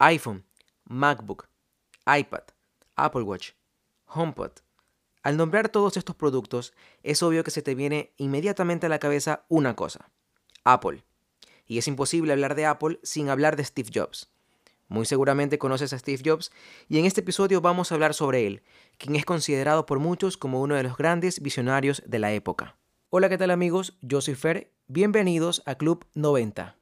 iPhone, MacBook, iPad, Apple Watch, HomePod. Al nombrar todos estos productos, es obvio que se te viene inmediatamente a la cabeza una cosa, Apple. Y es imposible hablar de Apple sin hablar de Steve Jobs. Muy seguramente conoces a Steve Jobs y en este episodio vamos a hablar sobre él, quien es considerado por muchos como uno de los grandes visionarios de la época. Hola, ¿qué tal amigos? Yo soy Fer, bienvenidos a Club 90.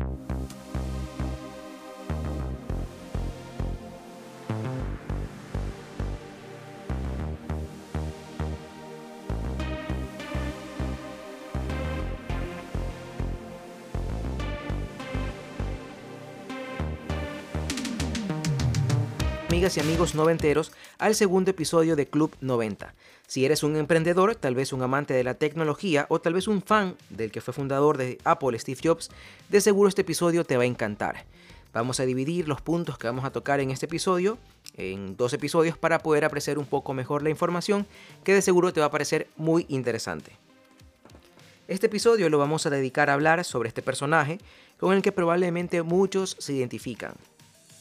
Y amigos noventeros al segundo episodio de Club 90. Si eres un emprendedor, tal vez un amante de la tecnología o tal vez un fan del que fue fundador de Apple, Steve Jobs, de seguro este episodio te va a encantar. Vamos a dividir los puntos que vamos a tocar en este episodio en dos episodios para poder apreciar un poco mejor la información que de seguro te va a parecer muy interesante. Este episodio lo vamos a dedicar a hablar sobre este personaje con el que probablemente muchos se identifican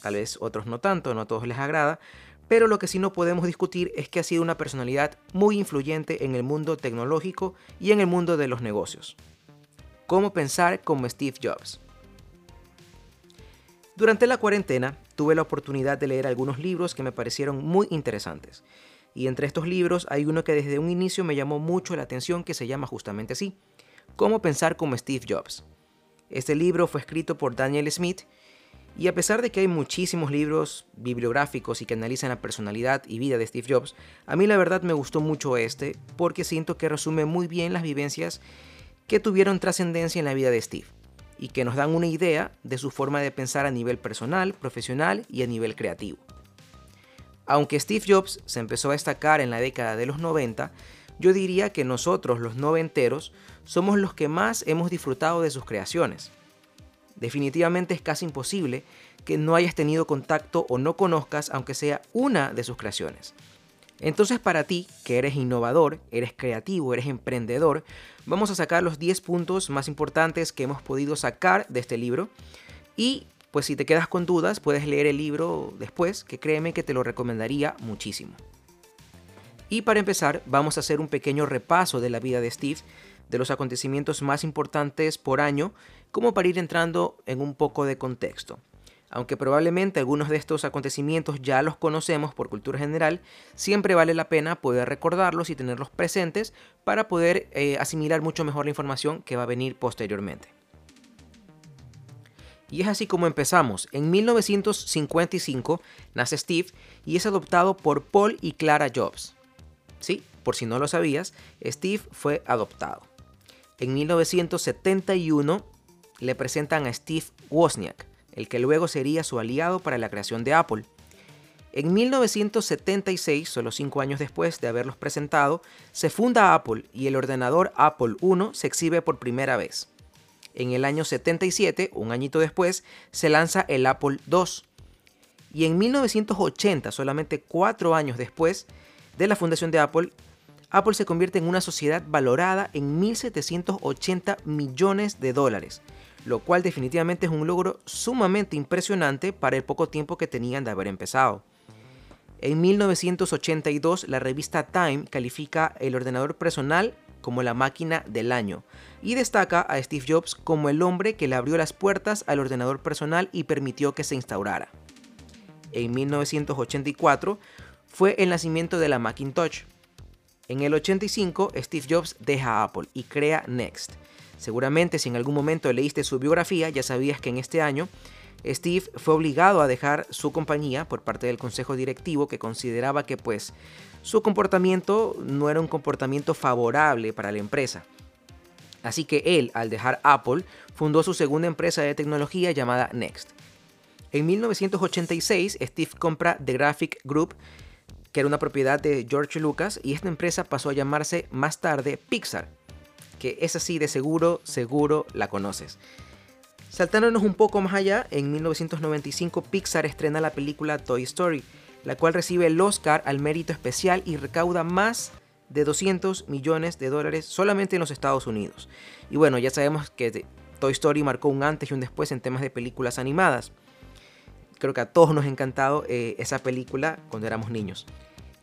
tal vez otros no tanto, no a todos les agrada, pero lo que sí no podemos discutir es que ha sido una personalidad muy influyente en el mundo tecnológico y en el mundo de los negocios. ¿Cómo pensar como Steve Jobs? Durante la cuarentena tuve la oportunidad de leer algunos libros que me parecieron muy interesantes. Y entre estos libros hay uno que desde un inicio me llamó mucho la atención que se llama justamente así, Cómo pensar como Steve Jobs. Este libro fue escrito por Daniel Smith y a pesar de que hay muchísimos libros bibliográficos y que analizan la personalidad y vida de Steve Jobs, a mí la verdad me gustó mucho este porque siento que resume muy bien las vivencias que tuvieron trascendencia en la vida de Steve y que nos dan una idea de su forma de pensar a nivel personal, profesional y a nivel creativo. Aunque Steve Jobs se empezó a destacar en la década de los 90, yo diría que nosotros los noventeros somos los que más hemos disfrutado de sus creaciones Definitivamente es casi imposible que no hayas tenido contacto o no conozcas aunque sea una de sus creaciones. Entonces para ti, que eres innovador, eres creativo, eres emprendedor, vamos a sacar los 10 puntos más importantes que hemos podido sacar de este libro. Y pues si te quedas con dudas, puedes leer el libro después, que créeme que te lo recomendaría muchísimo. Y para empezar, vamos a hacer un pequeño repaso de la vida de Steve, de los acontecimientos más importantes por año como para ir entrando en un poco de contexto. Aunque probablemente algunos de estos acontecimientos ya los conocemos por cultura general, siempre vale la pena poder recordarlos y tenerlos presentes para poder eh, asimilar mucho mejor la información que va a venir posteriormente. Y es así como empezamos. En 1955 nace Steve y es adoptado por Paul y Clara Jobs. Sí, por si no lo sabías, Steve fue adoptado. En 1971 le presentan a Steve Wozniak, el que luego sería su aliado para la creación de Apple. En 1976, solo cinco años después de haberlos presentado, se funda Apple y el ordenador Apple I se exhibe por primera vez. En el año 77, un añito después, se lanza el Apple II. Y en 1980, solamente cuatro años después de la fundación de Apple, Apple se convierte en una sociedad valorada en 1.780 millones de dólares, lo cual definitivamente es un logro sumamente impresionante para el poco tiempo que tenían de haber empezado. En 1982 la revista Time califica el ordenador personal como la máquina del año y destaca a Steve Jobs como el hombre que le abrió las puertas al ordenador personal y permitió que se instaurara. En 1984 fue el nacimiento de la Macintosh. En el 85 Steve Jobs deja Apple y crea Next, Seguramente si en algún momento leíste su biografía ya sabías que en este año Steve fue obligado a dejar su compañía por parte del consejo directivo que consideraba que pues su comportamiento no era un comportamiento favorable para la empresa. Así que él, al dejar Apple, fundó su segunda empresa de tecnología llamada Next. En 1986, Steve compra The Graphic Group, que era una propiedad de George Lucas, y esta empresa pasó a llamarse más tarde Pixar que es así de seguro, seguro la conoces. Saltándonos un poco más allá, en 1995 Pixar estrena la película Toy Story, la cual recibe el Oscar al mérito especial y recauda más de 200 millones de dólares solamente en los Estados Unidos. Y bueno, ya sabemos que Toy Story marcó un antes y un después en temas de películas animadas. creo que a todos nos ha encantado eh, esa película cuando éramos niños.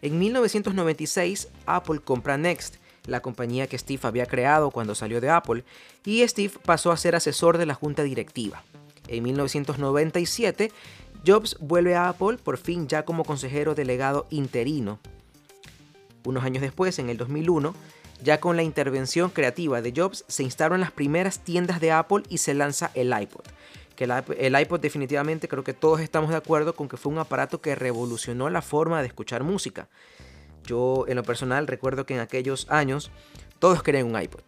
En 1996, Apple compra Next, la compañía que Steve había creado cuando salió de Apple, y Steve pasó a ser asesor de la junta directiva. En 1997, Jobs vuelve a Apple por fin ya como consejero delegado interino. Unos años después, en el 2001, ya con la intervención creativa de Jobs, se instalaron las primeras tiendas de Apple y se lanza el iPod. Que el iPod definitivamente creo que todos estamos de acuerdo con que fue un aparato que revolucionó la forma de escuchar música. Yo en lo personal recuerdo que en aquellos años todos querían un iPod.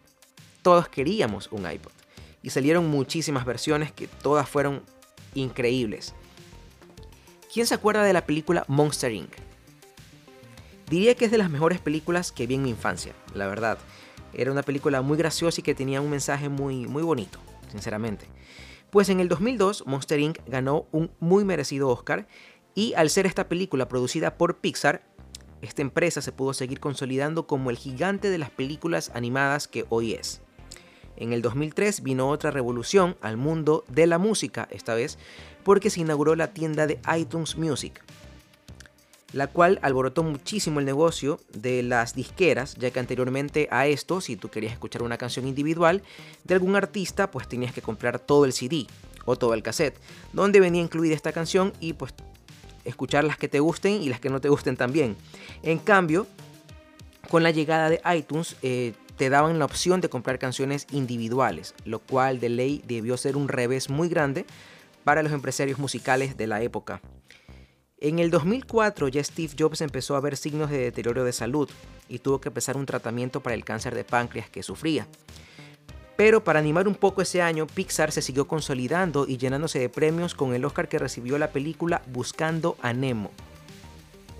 Todos queríamos un iPod. Y salieron muchísimas versiones que todas fueron increíbles. ¿Quién se acuerda de la película Monster Inc? Diría que es de las mejores películas que vi en mi infancia, la verdad. Era una película muy graciosa y que tenía un mensaje muy, muy bonito, sinceramente. Pues en el 2002 Monster Inc. ganó un muy merecido Oscar y al ser esta película producida por Pixar, esta empresa se pudo seguir consolidando como el gigante de las películas animadas que hoy es. En el 2003 vino otra revolución al mundo de la música, esta vez porque se inauguró la tienda de iTunes Music, la cual alborotó muchísimo el negocio de las disqueras, ya que anteriormente a esto, si tú querías escuchar una canción individual de algún artista, pues tenías que comprar todo el CD o todo el cassette, donde venía incluida esta canción y pues escuchar las que te gusten y las que no te gusten también. En cambio, con la llegada de iTunes, eh, te daban la opción de comprar canciones individuales, lo cual de ley debió ser un revés muy grande para los empresarios musicales de la época. En el 2004 ya Steve Jobs empezó a ver signos de deterioro de salud y tuvo que empezar un tratamiento para el cáncer de páncreas que sufría. Pero para animar un poco ese año, Pixar se siguió consolidando y llenándose de premios con el Oscar que recibió la película Buscando a Nemo.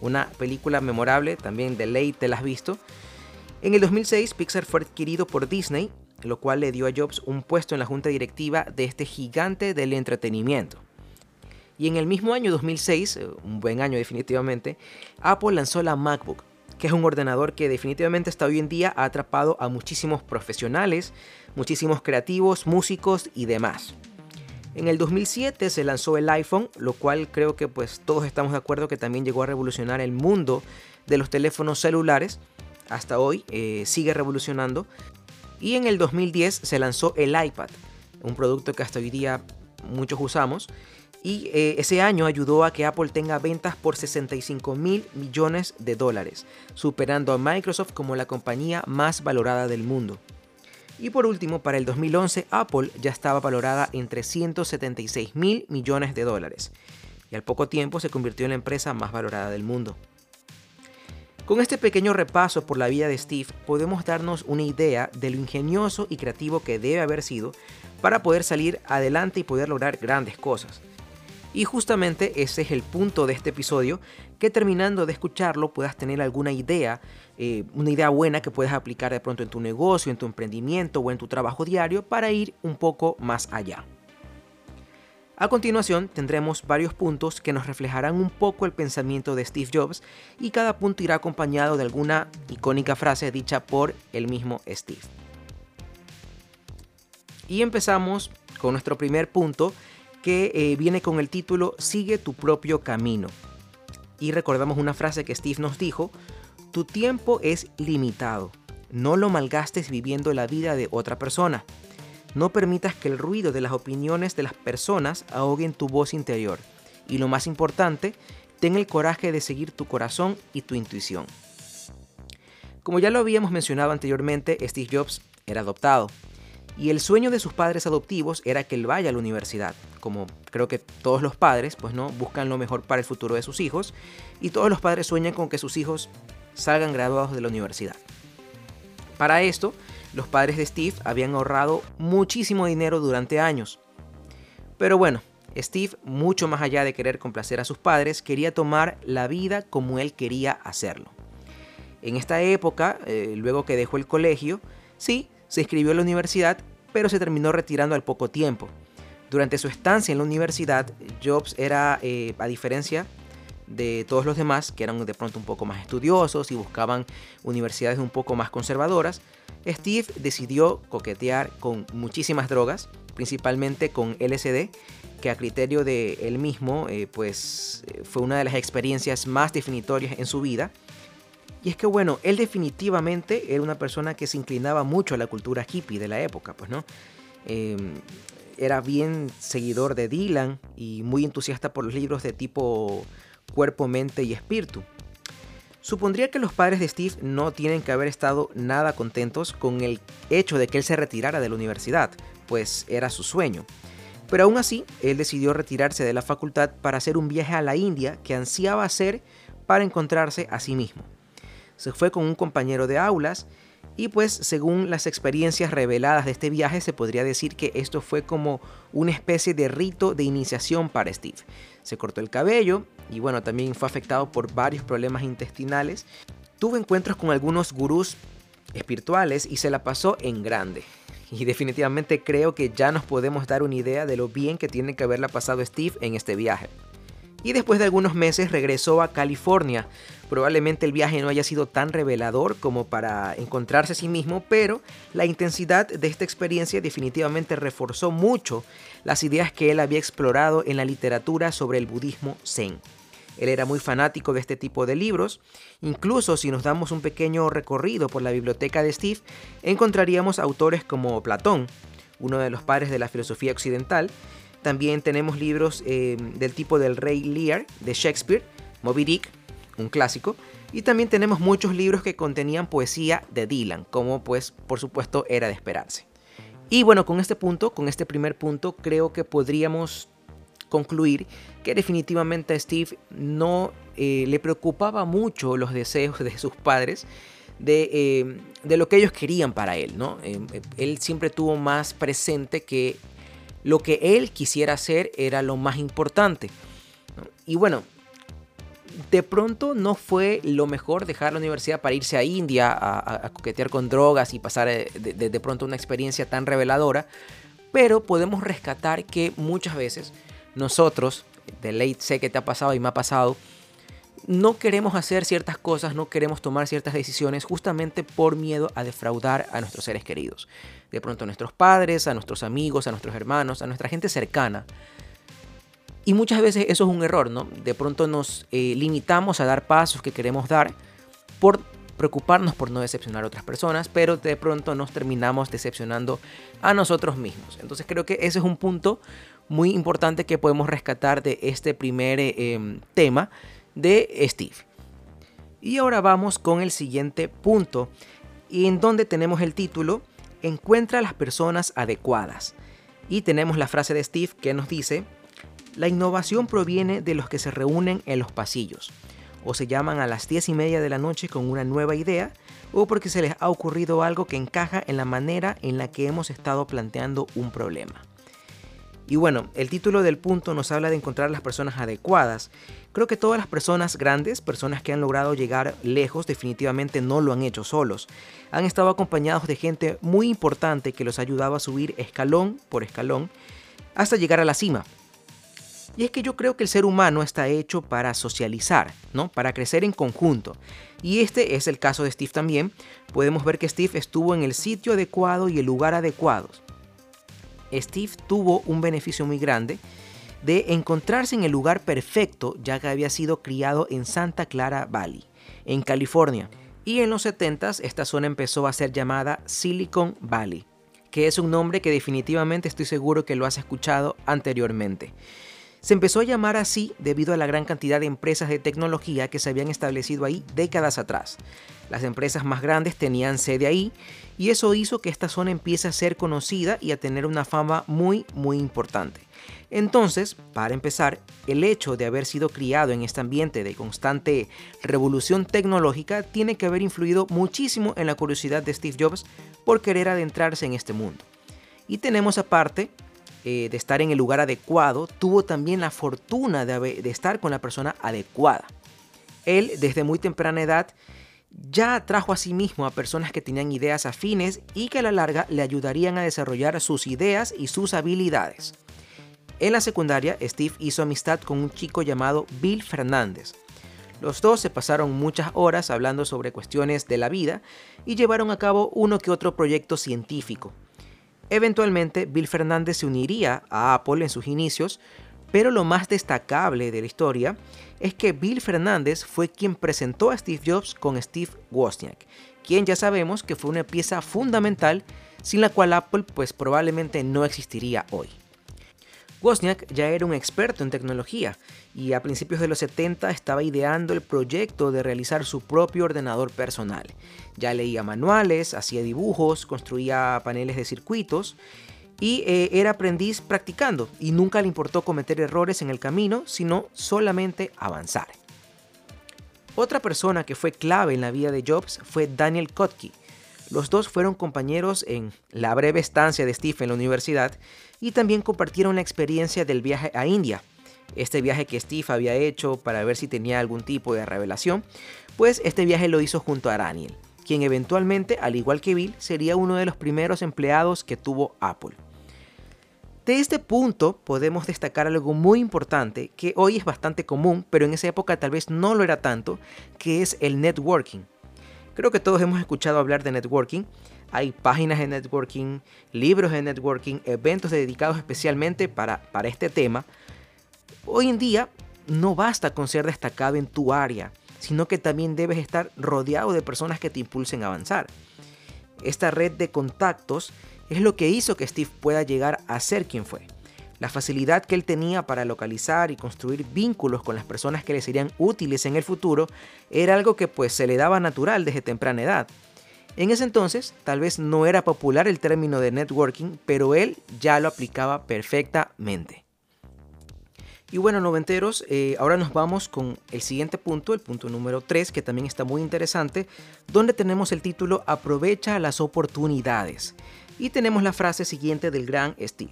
Una película memorable, también de ley te la has visto. En el 2006 Pixar fue adquirido por Disney, lo cual le dio a Jobs un puesto en la junta directiva de este gigante del entretenimiento. Y en el mismo año 2006, eh, un buen año definitivamente, Apple lanzó la MacBook, que es un ordenador que definitivamente hasta hoy en día ha atrapado a muchísimos profesionales, muchísimos creativos, músicos y demás. En el 2007 se lanzó el iPhone, lo cual creo que pues todos estamos de acuerdo que también llegó a revolucionar el mundo de los teléfonos celulares. Hasta hoy eh, sigue revolucionando. Y en el 2010 se lanzó el iPad, un producto que hasta hoy día muchos usamos y eh, ese año ayudó a que Apple tenga ventas por 65 mil millones de dólares, superando a Microsoft como la compañía más valorada del mundo. Y por último, para el 2011, Apple ya estaba valorada en 376 mil millones de dólares, y al poco tiempo se convirtió en la empresa más valorada del mundo. Con este pequeño repaso por la vida de Steve, podemos darnos una idea de lo ingenioso y creativo que debe haber sido para poder salir adelante y poder lograr grandes cosas. Y justamente ese es el punto de este episodio, que terminando de escucharlo puedas tener alguna idea, eh, una idea buena que puedas aplicar de pronto en tu negocio, en tu emprendimiento o en tu trabajo diario para ir un poco más allá. A continuación tendremos varios puntos que nos reflejarán un poco el pensamiento de Steve Jobs y cada punto irá acompañado de alguna icónica frase dicha por el mismo Steve. Y empezamos con nuestro primer punto que eh, viene con el título Sigue tu propio camino. Y recordamos una frase que Steve nos dijo, tu tiempo es limitado, no lo malgastes viviendo la vida de otra persona. No permitas que el ruido de las opiniones de las personas ahoguen tu voz interior. Y lo más importante, ten el coraje de seguir tu corazón y tu intuición. Como ya lo habíamos mencionado anteriormente, Steve Jobs era adoptado y el sueño de sus padres adoptivos era que él vaya a la universidad. Como creo que todos los padres, pues no, buscan lo mejor para el futuro de sus hijos y todos los padres sueñan con que sus hijos salgan graduados de la universidad. Para esto, los padres de Steve habían ahorrado muchísimo dinero durante años. Pero bueno, Steve, mucho más allá de querer complacer a sus padres, quería tomar la vida como él quería hacerlo. En esta época, eh, luego que dejó el colegio, sí, se inscribió a la universidad, pero se terminó retirando al poco tiempo. Durante su estancia en la universidad, Jobs era, eh, a diferencia de todos los demás, que eran de pronto un poco más estudiosos y buscaban universidades un poco más conservadoras, Steve decidió coquetear con muchísimas drogas, principalmente con LSD, que a criterio de él mismo, eh, pues eh, fue una de las experiencias más definitorias en su vida. Y es que bueno, él definitivamente era una persona que se inclinaba mucho a la cultura hippie de la época, pues no. Em, era bien seguidor de Dylan y muy entusiasta por los libros de tipo cuerpo, mente y espíritu. Supondría que los padres de Steve no tienen que haber estado nada contentos con el hecho de que él se retirara de la universidad, pues era su sueño. Pero aún así, él decidió retirarse de la facultad para hacer un viaje a la India que ansiaba hacer para encontrarse a sí mismo. Se fue con un compañero de aulas y pues según las experiencias reveladas de este viaje se podría decir que esto fue como una especie de rito de iniciación para Steve. Se cortó el cabello y bueno, también fue afectado por varios problemas intestinales. Tuvo encuentros con algunos gurús espirituales y se la pasó en grande. Y definitivamente creo que ya nos podemos dar una idea de lo bien que tiene que haberla pasado Steve en este viaje y después de algunos meses regresó a California. Probablemente el viaje no haya sido tan revelador como para encontrarse a sí mismo, pero la intensidad de esta experiencia definitivamente reforzó mucho las ideas que él había explorado en la literatura sobre el budismo zen. Él era muy fanático de este tipo de libros. Incluso si nos damos un pequeño recorrido por la biblioteca de Steve, encontraríamos autores como Platón, uno de los padres de la filosofía occidental, también tenemos libros eh, del tipo del Rey Lear de Shakespeare, Moby Dick, un clásico. Y también tenemos muchos libros que contenían poesía de Dylan, como pues por supuesto era de esperarse. Y bueno, con este punto, con este primer punto, creo que podríamos concluir que definitivamente a Steve no eh, le preocupaba mucho los deseos de sus padres, de, eh, de, lo que ellos querían para él, ¿no? él siempre tuvo más presente que lo que él quisiera hacer era lo más importante. Y bueno, de pronto no fue lo mejor dejar la universidad para irse a India a, coquetear con drogas y pasar eh, de, pronto una experiencia tan reveladora, pero podemos rescatar que muchas veces nosotros, de ley sé que te ha pasado y me ha pasado, no queremos hacer ciertas cosas, no queremos tomar ciertas decisiones justamente por miedo a defraudar a nuestros seres queridos. De pronto a nuestros padres, a nuestros amigos, a nuestros hermanos, a nuestra gente cercana. Y muchas veces eso es un error, ¿no? De pronto nos eh, limitamos a dar pasos que queremos dar por preocuparnos por no decepcionar a otras personas, pero de pronto nos terminamos decepcionando a nosotros mismos. Entonces creo que ese es un punto muy importante que podemos rescatar de este primer eh, em, tema de Steve. Y ahora vamos con el siguiente punto, en donde tenemos el título Encuentra las personas adecuadas. Y tenemos la frase de Steve que nos dice, la innovación proviene de los que se reúnen en los pasillos, o se llaman a las 10 y media de la noche con una nueva idea, o porque se les ha ocurrido algo que encaja en la manera en la que hemos estado planteando un problema. Y bueno, el título del punto nos habla de encontrar las personas adecuadas. Creo que todas las personas grandes, personas que han logrado llegar lejos, definitivamente no lo han hecho solos. Han estado acompañados de gente muy importante que los ha ayudado a subir escalón por escalón hasta llegar a la cima. Y es que yo creo que el ser humano está hecho para socializar, ¿no? Para crecer en conjunto. Y este es el caso de Steve también. Podemos ver que Steve estuvo en el sitio adecuado y el lugar adecuado. Steve tuvo un beneficio muy grande de encontrarse en el lugar perfecto ya que había sido criado en Santa Clara Valley, en California. Y en los 70s esta zona empezó a ser llamada Silicon Valley, que es un nombre que definitivamente estoy seguro que lo has escuchado anteriormente. Se empezó a llamar así debido a la gran cantidad de empresas de tecnología que se habían establecido ahí décadas atrás. Las empresas más grandes tenían sede ahí y eso hizo que esta zona empiece a ser conocida y a tener una fama muy muy importante. Entonces, para empezar, el hecho de haber sido criado en este ambiente de constante revolución tecnológica tiene que haber influido muchísimo en la curiosidad de Steve Jobs por querer adentrarse en este mundo. Y tenemos aparte eh, de estar en el lugar adecuado, tuvo también la fortuna de, de estar con la persona adecuada. Él, desde muy temprana edad, ya atrajo a sí mismo a personas que tenían ideas afines y que a la larga le ayudarían a desarrollar sus ideas y sus habilidades. En la secundaria, Steve hizo amistad con un chico llamado Bill Fernández. Los dos se pasaron muchas horas hablando sobre cuestiones de la vida y llevaron a cabo uno que otro proyecto científico. Eventualmente, Bill Fernández se uniría a Apple en sus inicios, pero lo más destacable de la historia es que Bill Fernández fue quien presentó a Steve Jobs con Steve Wozniak, quien ya sabemos que fue una pieza fundamental sin la cual Apple pues probablemente no existiría hoy. Wozniak ya era un experto en tecnología y a principios de los 70 estaba ideando el proyecto de realizar su propio ordenador personal. Ya leía manuales, hacía dibujos, construía paneles de circuitos y eh, era aprendiz practicando y nunca le importó cometer errores en el camino, sino solamente avanzar. Otra persona que fue clave en la vida de Jobs fue Daniel Kotke. Los dos fueron compañeros en la breve estancia de Steve en la universidad y también compartieron la experiencia del viaje a India. Este viaje que Steve había hecho para ver si tenía algún tipo de revelación, pues este viaje lo hizo junto a Daniel, quien eventualmente, al igual que Bill, sería uno de los primeros empleados que tuvo Apple. De este punto podemos destacar algo muy importante que hoy es bastante común, pero en esa época tal vez no lo era tanto, que es el networking. Creo que todos hemos escuchado hablar de networking. Hay páginas de networking, libros de networking, eventos dedicados especialmente para, para este tema. Hoy en día no basta con ser destacado en tu área, sino que también debes estar rodeado de personas que te impulsen a avanzar. Esta red de contactos es lo que hizo que Steve pueda llegar a ser quien fue. La facilidad que él tenía para localizar y construir vínculos con las personas que le serían útiles en el futuro era algo que pues se le daba natural desde temprana edad. En ese entonces tal vez no era popular el término de networking, pero él ya lo aplicaba perfectamente. Y bueno, noventeros, eh, ahora nos vamos con el siguiente punto, el punto número 3, que también está muy interesante, donde tenemos el título Aprovecha las oportunidades. Y tenemos la frase siguiente del gran Steve.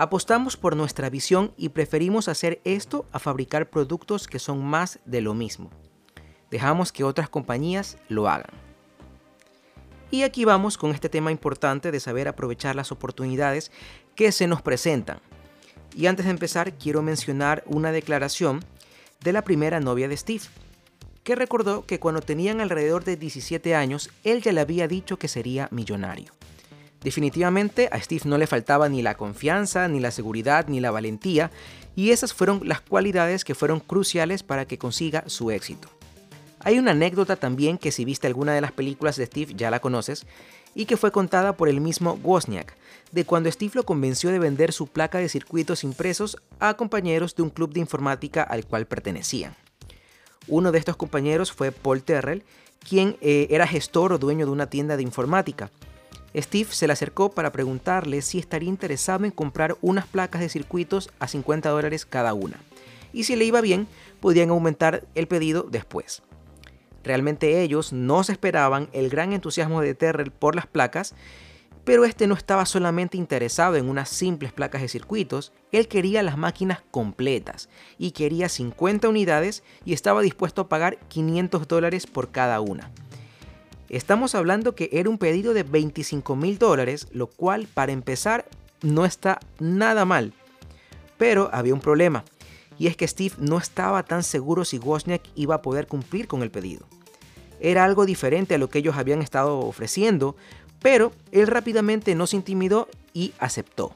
Apostamos por nuestra visión y preferimos hacer esto a fabricar productos que son más de lo mismo. Dejamos que otras compañías lo hagan. Y aquí vamos con este tema importante de saber aprovechar las oportunidades que se nos presentan. Y antes de empezar, quiero mencionar una declaración de la primera novia de Steve, que recordó que cuando tenían alrededor de 17 años, él ya le había dicho que sería millonario. Definitivamente a Steve no le faltaba ni la confianza, ni la seguridad, ni la valentía, y esas fueron las cualidades que fueron cruciales para que consiga su éxito. Hay una anécdota también que si viste alguna de las películas de Steve ya la conoces, y que fue contada por el mismo Wozniak, de cuando Steve lo convenció de vender su placa de circuitos impresos a compañeros de un club de informática al cual pertenecían. Uno de estos compañeros fue Paul Terrell, quien eh, era gestor o dueño de una tienda de informática, Steve se le acercó para preguntarle si estaría interesado en comprar unas placas de circuitos a 50 dólares cada una. Y si le iba bien, podían aumentar el pedido después. Realmente ellos no se esperaban el gran entusiasmo de Terrell por las placas, pero este no estaba solamente interesado en unas simples placas de circuitos, él quería las máquinas completas y quería 50 unidades y estaba dispuesto a pagar 500 dólares por cada una. Estamos hablando que era un pedido de 25 mil dólares, lo cual para empezar no está nada mal. Pero había un problema, y es que Steve no estaba tan seguro si Wozniak iba a poder cumplir con el pedido. Era algo diferente a lo que ellos habían estado ofreciendo, pero él rápidamente no se intimidó y aceptó.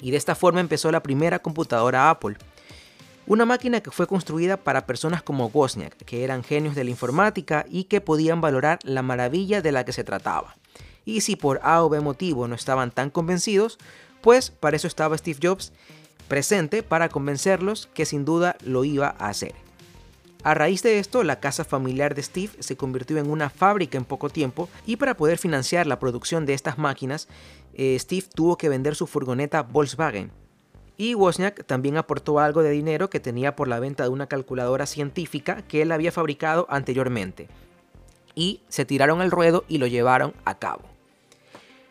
Y de esta forma empezó la primera computadora Apple, una máquina que fue construida para personas como Wozniak, que eran genios de la informática y que podían valorar la maravilla de la que se trataba. Y si por A o B motivo no estaban tan convencidos, pues para eso estaba Steve Jobs presente para convencerlos que sin duda lo iba a hacer. A raíz de esto, la casa familiar de Steve se convirtió en una fábrica en poco tiempo y para poder financiar la producción de estas máquinas, eh, Steve tuvo que vender su furgoneta Volkswagen, y Wozniak también aportó algo de dinero que tenía por la venta de una calculadora científica que él había fabricado anteriormente. Y se tiraron al ruedo y lo llevaron a cabo.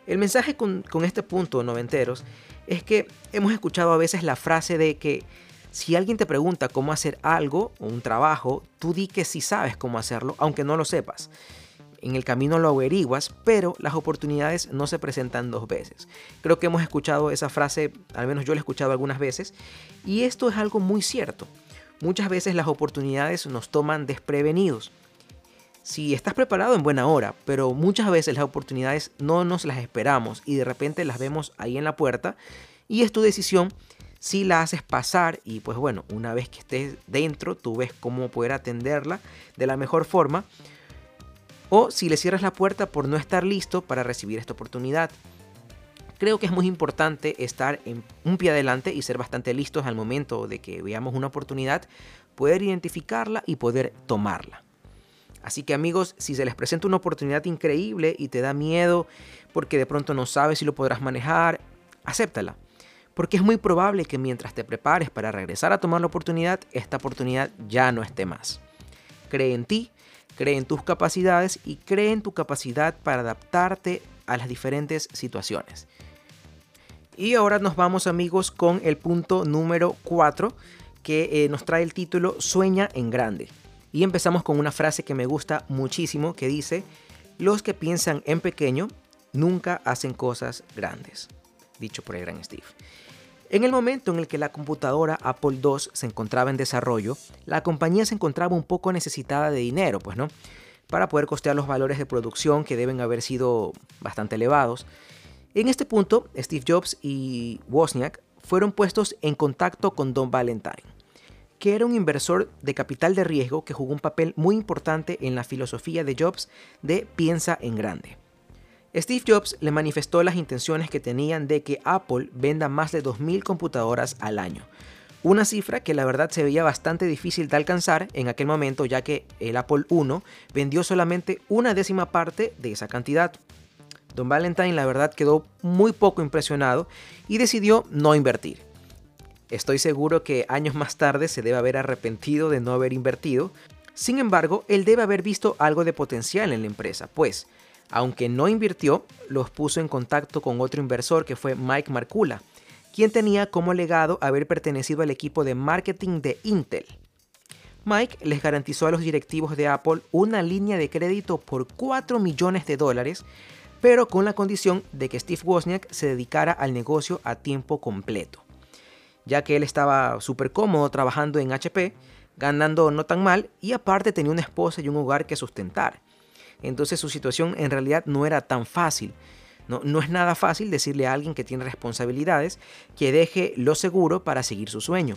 El mensaje con, este punto, noventeros, es que hemos escuchado a veces la frase de que si alguien te pregunta cómo hacer algo o un trabajo, tú di que sí sabes cómo hacerlo, aunque no lo sepas. En el camino lo averiguas, pero las oportunidades no se presentan dos veces. Creo que hemos escuchado esa frase, al menos yo la he escuchado algunas veces, y esto es algo muy cierto. Muchas veces las oportunidades nos toman desprevenidos. Si estás preparado en buena hora, pero muchas veces las oportunidades no nos las esperamos y de repente las vemos ahí en la puerta y es tu decisión si la haces pasar y pues bueno, una vez que estés dentro, tú ves cómo poder atenderla de la mejor forma o si le cierras la puerta por no estar listo para recibir esta oportunidad. Creo que es muy importante estar en un pie adelante y ser bastante listos al momento de que veamos una oportunidad, poder identificarla y poder tomarla. Así que amigos, si se les presenta una oportunidad increíble y te da miedo porque de pronto no sabes si lo podrás manejar, acéptala. Porque es muy probable que mientras te prepares para regresar a tomar la oportunidad, esta oportunidad ya no esté más. Cree en ti, cree en tus capacidades y cree en tu capacidad para adaptarte a las diferentes situaciones. Y ahora nos vamos amigos con el punto número 4 que eh, nos trae el título Sueña en grande. Y empezamos con una frase que me gusta muchísimo que dice, los que piensan en pequeño nunca hacen cosas grandes, dicho por el gran Steve. En el momento en el que la computadora Apple II se encontraba en desarrollo, la compañía se encontraba un poco necesitada de dinero, pues no, para poder costear los valores de producción que deben haber sido bastante elevados en este punto, Steve Jobs y Wozniak fueron puestos en contacto con Don Valentine, que era un inversor de capital de riesgo que jugó un papel muy importante en la filosofía de Jobs de piensa en grande. Steve Jobs le manifestó las intenciones que tenían de que Apple venda más de 2.000 computadoras al año, una cifra que la verdad se veía bastante difícil de alcanzar en aquel momento ya que el Apple I vendió solamente una décima parte de esa cantidad. Don Valentine la verdad quedó muy poco impresionado y decidió no invertir. Estoy seguro que años más tarde se debe haber arrepentido de no haber invertido. Sin embargo, él debe haber visto algo de potencial en la empresa, pues, aunque no invirtió, los puso en contacto con otro inversor que fue Mike Marcula, quien tenía como legado haber pertenecido al equipo de marketing de Intel. Mike les garantizó a los directivos de Apple una línea de crédito por 4 millones de dólares pero con la condición de que Steve Wozniak se dedicara al negocio a tiempo completo, ya que él estaba súper cómodo trabajando en HP, ganando no tan mal y aparte tenía una esposa y un hogar que sustentar. Entonces su situación en realidad no era tan fácil. No, no es nada fácil decirle a alguien que tiene responsabilidades que deje lo seguro para seguir su sueño.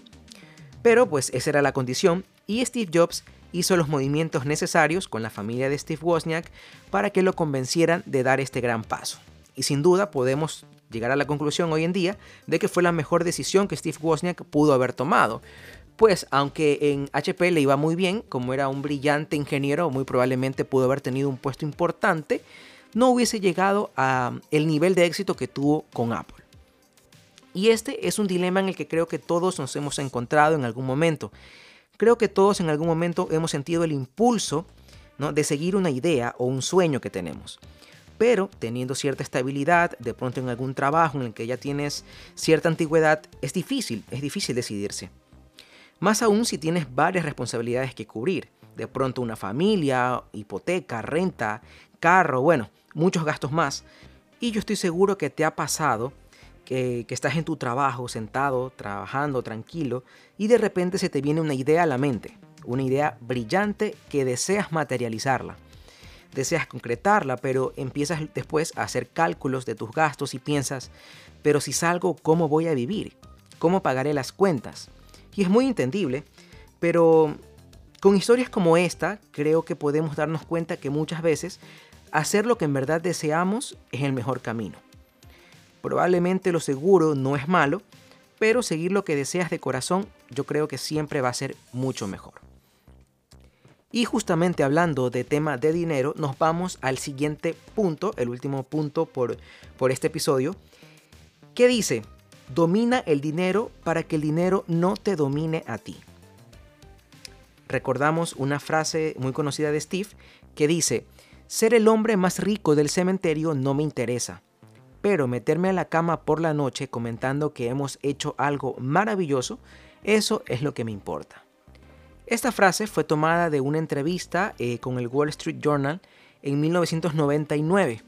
Pero pues esa era la condición y Steve Jobs hizo los movimientos necesarios con la familia de Steve Wozniak para que lo convencieran de dar este gran paso. Y sin duda podemos llegar a la conclusión hoy en día de que fue la mejor decisión que Steve Wozniak pudo haber tomado. Pues aunque en HP le iba muy bien, como era un brillante ingeniero, muy probablemente pudo haber tenido un puesto importante, no hubiese llegado a el nivel de éxito que tuvo con Apple. Y este es un dilema en el que creo que todos nos hemos encontrado en algún momento. Creo que todos en algún momento hemos sentido el impulso de seguir una idea o un sueño que tenemos. Pero teniendo cierta estabilidad, de pronto en algún trabajo en el que ya tienes cierta antigüedad, es difícil, es difícil decidirse. Más aún si tienes varias responsabilidades que cubrir. De pronto una familia, hipoteca, renta, carro, bueno, muchos gastos más. Y yo estoy seguro que te ha pasado que, estás en tu trabajo, sentado, trabajando, tranquilo, y de repente se te viene una idea a la mente, una idea brillante que deseas materializarla. Deseas concretarla, pero empiezas después a hacer cálculos de tus gastos y piensas, pero si salgo, ¿cómo voy a vivir? ¿Cómo pagaré las cuentas? Y es muy entendible, pero con historias como esta, creo que podemos darnos cuenta que muchas veces hacer lo que en verdad deseamos es el mejor camino. Probablemente lo seguro no es malo, pero seguir lo que deseas de corazón yo creo que siempre va a ser mucho mejor. Y justamente hablando de tema de dinero, nos vamos al siguiente punto, el último punto por, por este episodio, que dice, domina el dinero para que el dinero no te domine a ti. Recordamos una frase muy conocida de Steve que dice, ser el hombre más rico del cementerio no me interesa pero meterme a la cama por la noche comentando que hemos hecho algo maravilloso, eso es lo que me importa. Esta frase fue tomada de una entrevista eh, con el Wall Street Journal en 1999.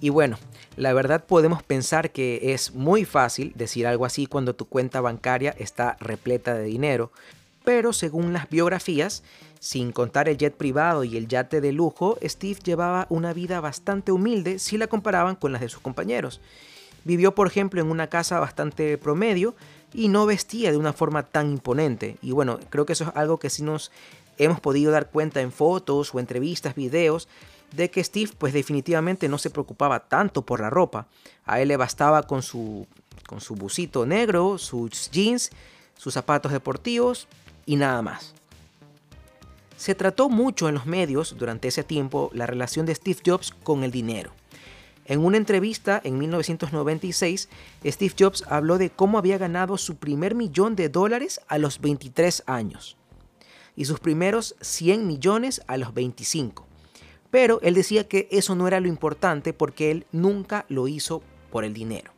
Y bueno, la verdad podemos pensar que es muy fácil decir algo así cuando tu cuenta bancaria está repleta de dinero, pero según las biografías, sin contar el jet privado y el yate de lujo, Steve llevaba una vida bastante humilde si la comparaban con las de sus compañeros. Vivió, por ejemplo, en una casa bastante promedio y no vestía de una forma tan imponente. Y bueno, creo que eso es algo que sí nos hemos podido dar cuenta en fotos o entrevistas, videos, de que Steve pues definitivamente no se preocupaba tanto por la ropa. A él le bastaba con su, con su busito negro, sus jeans, sus zapatos deportivos y nada más. Se trató mucho en los medios durante ese tiempo la relación de Steve Jobs con el dinero. En una entrevista en 1996, Steve Jobs habló de cómo había ganado su primer millón de dólares a los 23 años y sus primeros 100 millones a los 25. Pero él decía que eso no era lo importante porque él nunca lo hizo por el dinero.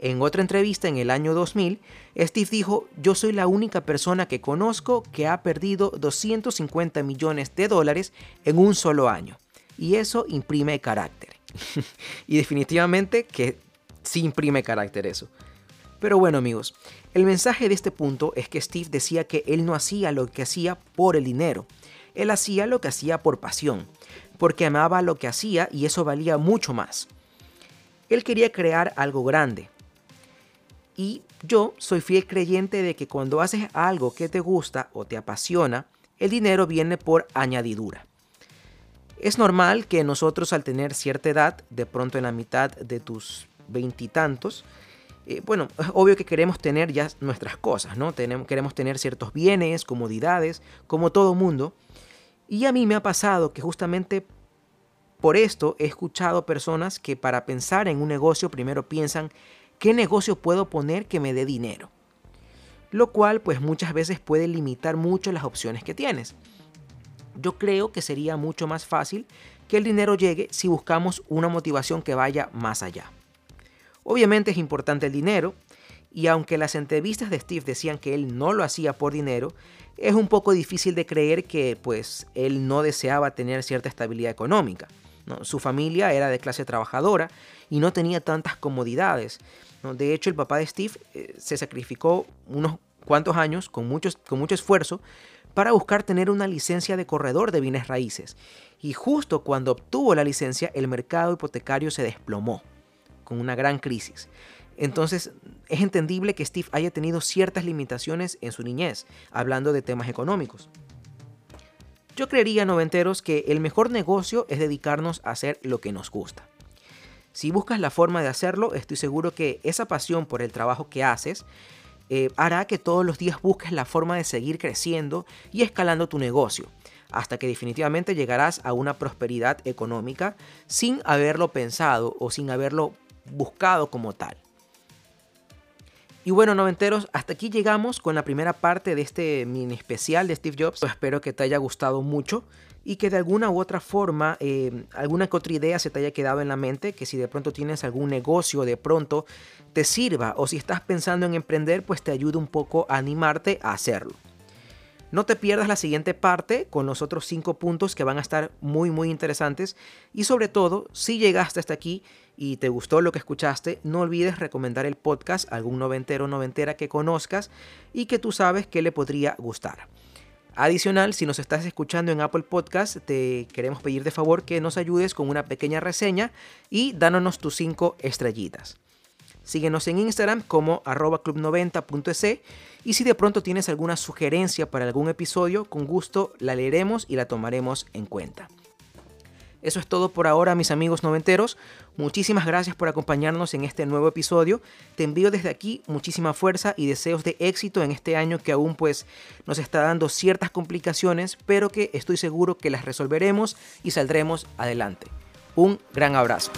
En otra entrevista en el año 2000, Steve dijo, yo soy la única persona que conozco que ha perdido 250 millones de dólares en un solo año. Y eso imprime carácter. y definitivamente que sí imprime carácter eso. Pero bueno amigos, el mensaje de este punto es que Steve decía que él no hacía lo que hacía por el dinero. Él hacía lo que hacía por pasión, porque amaba lo que hacía y eso valía mucho más. Él quería crear algo grande. Y yo soy fiel creyente de que cuando haces algo que te gusta o te apasiona, el dinero viene por añadidura. Es normal que nosotros al tener cierta edad, de pronto en la mitad de tus veintitantos, eh, bueno, es obvio que queremos tener ya nuestras cosas, ¿no? Tenemos, queremos tener ciertos bienes, comodidades, como todo mundo. Y a mí me ha pasado que justamente por esto he escuchado personas que para pensar en un negocio primero piensan qué negocio puedo poner que me dé dinero. Lo cual pues muchas veces puede limitar mucho las opciones que tienes. Yo creo que sería mucho más fácil que el dinero llegue si buscamos una motivación que vaya más allá. Obviamente es importante el dinero, y aunque las entrevistas de Steve decían que él no lo hacía por dinero, es un poco difícil de creer que pues él no deseaba tener cierta estabilidad económica. Su familia era de clase trabajadora y no tenía tantas comodidades. De hecho, el papá de Steve eh, se sacrificó unos cuantos años con, con mucho esfuerzo para buscar tener una licencia de corredor de bienes raíces. Y justo cuando obtuvo la licencia, el mercado hipotecario se desplomó con una gran crisis. Entonces es entendible que Steve haya tenido ciertas limitaciones en su niñez, hablando de temas económicos. Yo creería, noventeros, que el mejor negocio es dedicarnos a hacer lo que nos gusta. Si buscas la forma de hacerlo, estoy seguro que esa pasión por el trabajo que haces eh, hará que todos los días busques la forma de seguir creciendo y escalando tu negocio, hasta que definitivamente llegarás a una prosperidad económica sin haberlo pensado o sin haberlo buscado como tal. Y bueno, noventeros, hasta aquí llegamos con la primera parte de este mini especial de Steve Jobs. Espero que te haya gustado mucho y que de alguna u otra forma, eh, alguna que otra idea se te haya quedado en la mente, que si de pronto tienes algún negocio, de pronto te sirva o si estás pensando en emprender, pues te ayude un poco a animarte a hacerlo. No te pierdas la siguiente parte con los otros cinco puntos que van a estar muy muy interesantes y sobre todo si llegaste hasta aquí y te gustó lo que escuchaste, no olvides recomendar el podcast a algún noventero o noventera que conozcas y que tú sabes que le podría gustar. Adicional, si nos estás escuchando en Apple Podcast, te queremos pedir de favor que nos ayudes con una pequeña reseña y dánonos tus cinco estrellitas. Síguenos en Instagram como arroba club90.es y si de pronto tienes alguna sugerencia para algún episodio, con gusto la leeremos y la tomaremos en cuenta. Eso es todo por ahora, mis amigos noventeros. Muchísimas gracias por acompañarnos en este nuevo episodio. Te envío desde aquí muchísima fuerza y deseos de éxito en este año que aún pues nos está dando ciertas complicaciones, pero que estoy seguro que las resolveremos y saldremos adelante. Un gran abrazo.